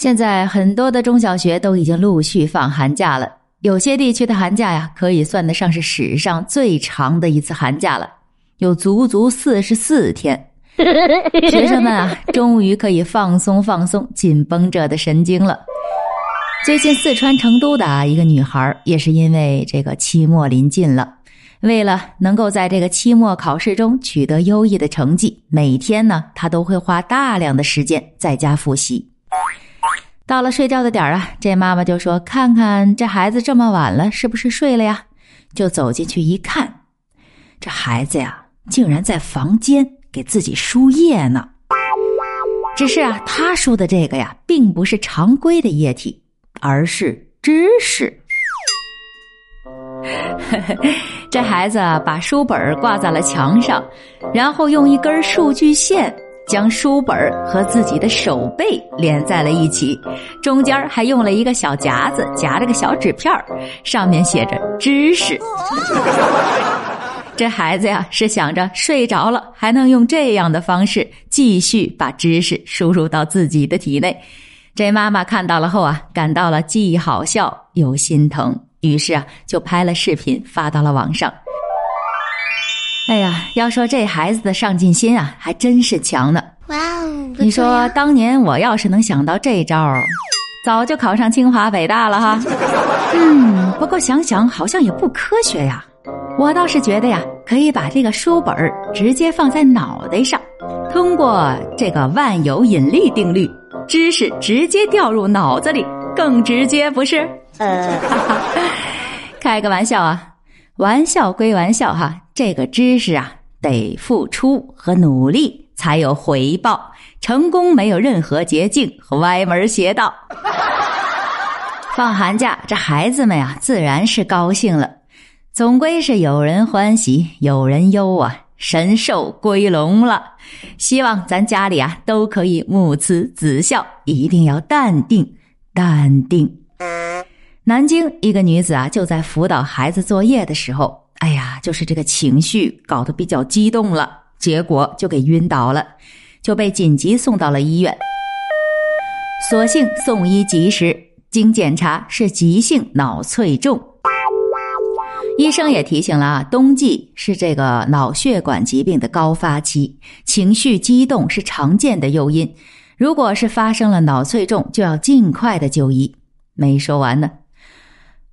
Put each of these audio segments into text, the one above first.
现在很多的中小学都已经陆续放寒假了，有些地区的寒假呀，可以算得上是史上最长的一次寒假了，有足足四十四天。学生们啊，终于可以放松放松紧绷着的神经了。最近四川成都的啊一个女孩，也是因为这个期末临近了，为了能够在这个期末考试中取得优异的成绩，每天呢她都会花大量的时间在家复习。到了睡觉的点儿啊，这妈妈就说：“看看这孩子这么晚了，是不是睡了呀？”就走进去一看，这孩子呀，竟然在房间给自己输液呢。只是啊，他输的这个呀，并不是常规的液体。而是知识。这孩子把书本挂在了墙上，然后用一根数据线将书本和自己的手背连在了一起，中间还用了一个小夹子夹着个小纸片上面写着“知识”。这孩子呀，是想着睡着了还能用这样的方式继续把知识输入到自己的体内。这妈妈看到了后啊，感到了既好笑又心疼，于是啊，就拍了视频发到了网上。哎呀，要说这孩子的上进心啊，还真是强呢。哇哦！你说当年我要是能想到这招，早就考上清华北大了哈。嗯，不过想想好像也不科学呀。我倒是觉得呀，可以把这个书本儿直接放在脑袋上，通过这个万有引力定律。知识直接掉入脑子里，更直接不是？呃，开个玩笑啊，玩笑归玩笑哈，这个知识啊，得付出和努力才有回报，成功没有任何捷径和歪门邪道。放寒假，这孩子们呀，自然是高兴了，总归是有人欢喜有人忧啊。神兽归笼了，希望咱家里啊都可以母慈子孝，一定要淡定淡定。南京一个女子啊，就在辅导孩子作业的时候，哎呀，就是这个情绪搞得比较激动了，结果就给晕倒了，就被紧急送到了医院。所幸送医及时，经检查是急性脑卒中。医生也提醒了啊，冬季是这个脑血管疾病的高发期，情绪激动是常见的诱因。如果是发生了脑卒中，就要尽快的就医。没说完呢，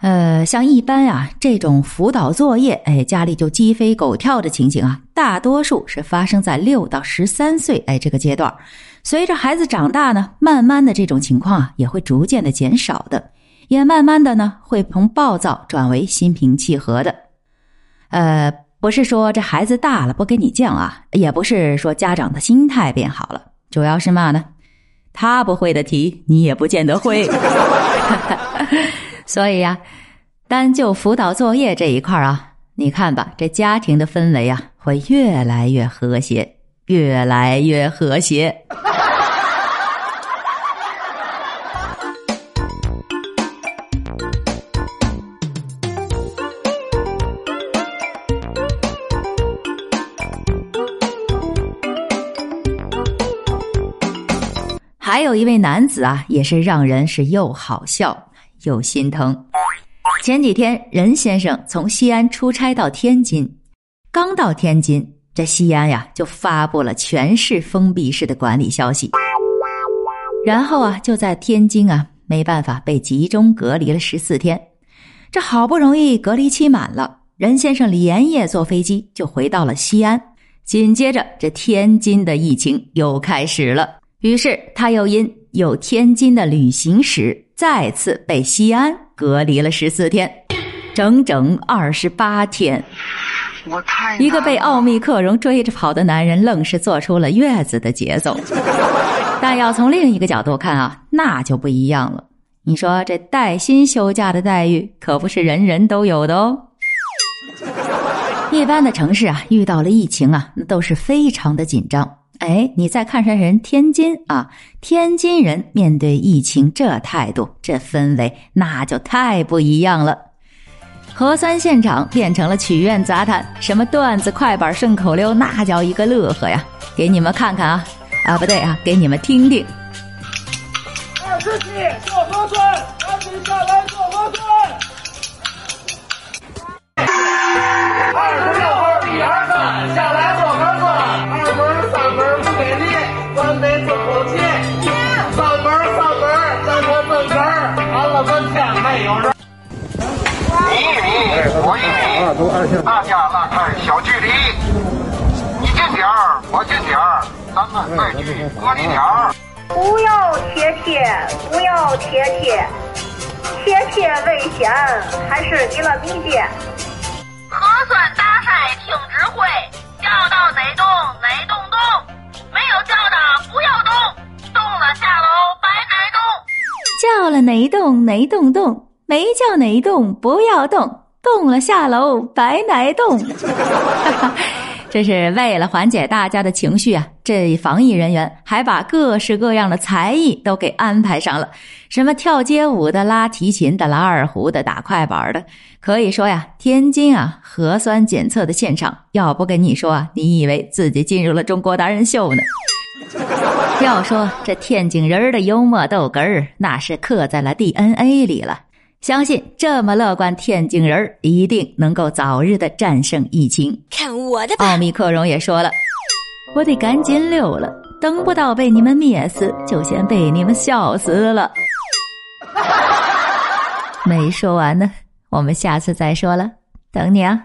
呃，像一般啊这种辅导作业，哎，家里就鸡飞狗跳的情形啊，大多数是发生在六到十三岁哎这个阶段。随着孩子长大呢，慢慢的这种情况啊也会逐渐的减少的。也慢慢的呢，会从暴躁转为心平气和的。呃，不是说这孩子大了不跟你犟啊，也不是说家长的心态变好了，主要是嘛呢？他不会的题，你也不见得会。所以呀，单就辅导作业这一块啊，你看吧，这家庭的氛围啊，会越来越和谐，越来越和谐。还有一位男子啊，也是让人是又好笑又心疼。前几天，任先生从西安出差到天津，刚到天津，这西安呀就发布了全市封闭式的管理消息，然后啊就在天津啊没办法被集中隔离了十四天。这好不容易隔离期满了，任先生连夜坐飞机就回到了西安。紧接着，这天津的疫情又开始了。于是他又因有天津的旅行史，再次被西安隔离了十四天，整整二十八天。我太一个被奥密克戎追着跑的男人，愣是做出了月子的节奏。但要从另一个角度看啊，那就不一样了。你说这带薪休假的待遇可不是人人都有的哦。一般的城市啊，遇到了疫情啊，那都是非常的紧张。哎，你再看上人天津啊，天津人面对疫情这态度、这氛围，那就太不一样了。核酸现场变成了曲苑杂谈，什么段子、快板、顺口溜，那叫一个乐呵呀！给你们看看啊，啊不对啊，给你们听听。二十七做核酸，赶紧下来做大家拉开小距离，你近点儿，我近点儿，咱们再距隔离点儿。不要贴贴，不要贴贴，贴贴危险，还是离了理解。核酸大赛听指挥，叫到哪动哪动动，没有叫的不要动，动了下楼白挨冻。叫了哪动哪动动，没叫哪动不要动，动了下楼白奶冻。这是为了缓解大家的情绪啊！这防疫人员还把各式各样的才艺都给安排上了，什么跳街舞的、拉提琴的、拉二胡的、打快板的。可以说呀，天津啊，核酸检测的现场，要不跟你说啊，你以为自己进入了中国达人秀呢？要说这天津人的幽默逗哏儿，那是刻在了 DNA 里了。相信这么乐观，天津人一定能够早日的战胜疫情。看我的奥密克戎也说了，我得赶紧溜了，等不到被你们灭死，就先被你们笑死了。没说完呢，我们下次再说了，等你啊。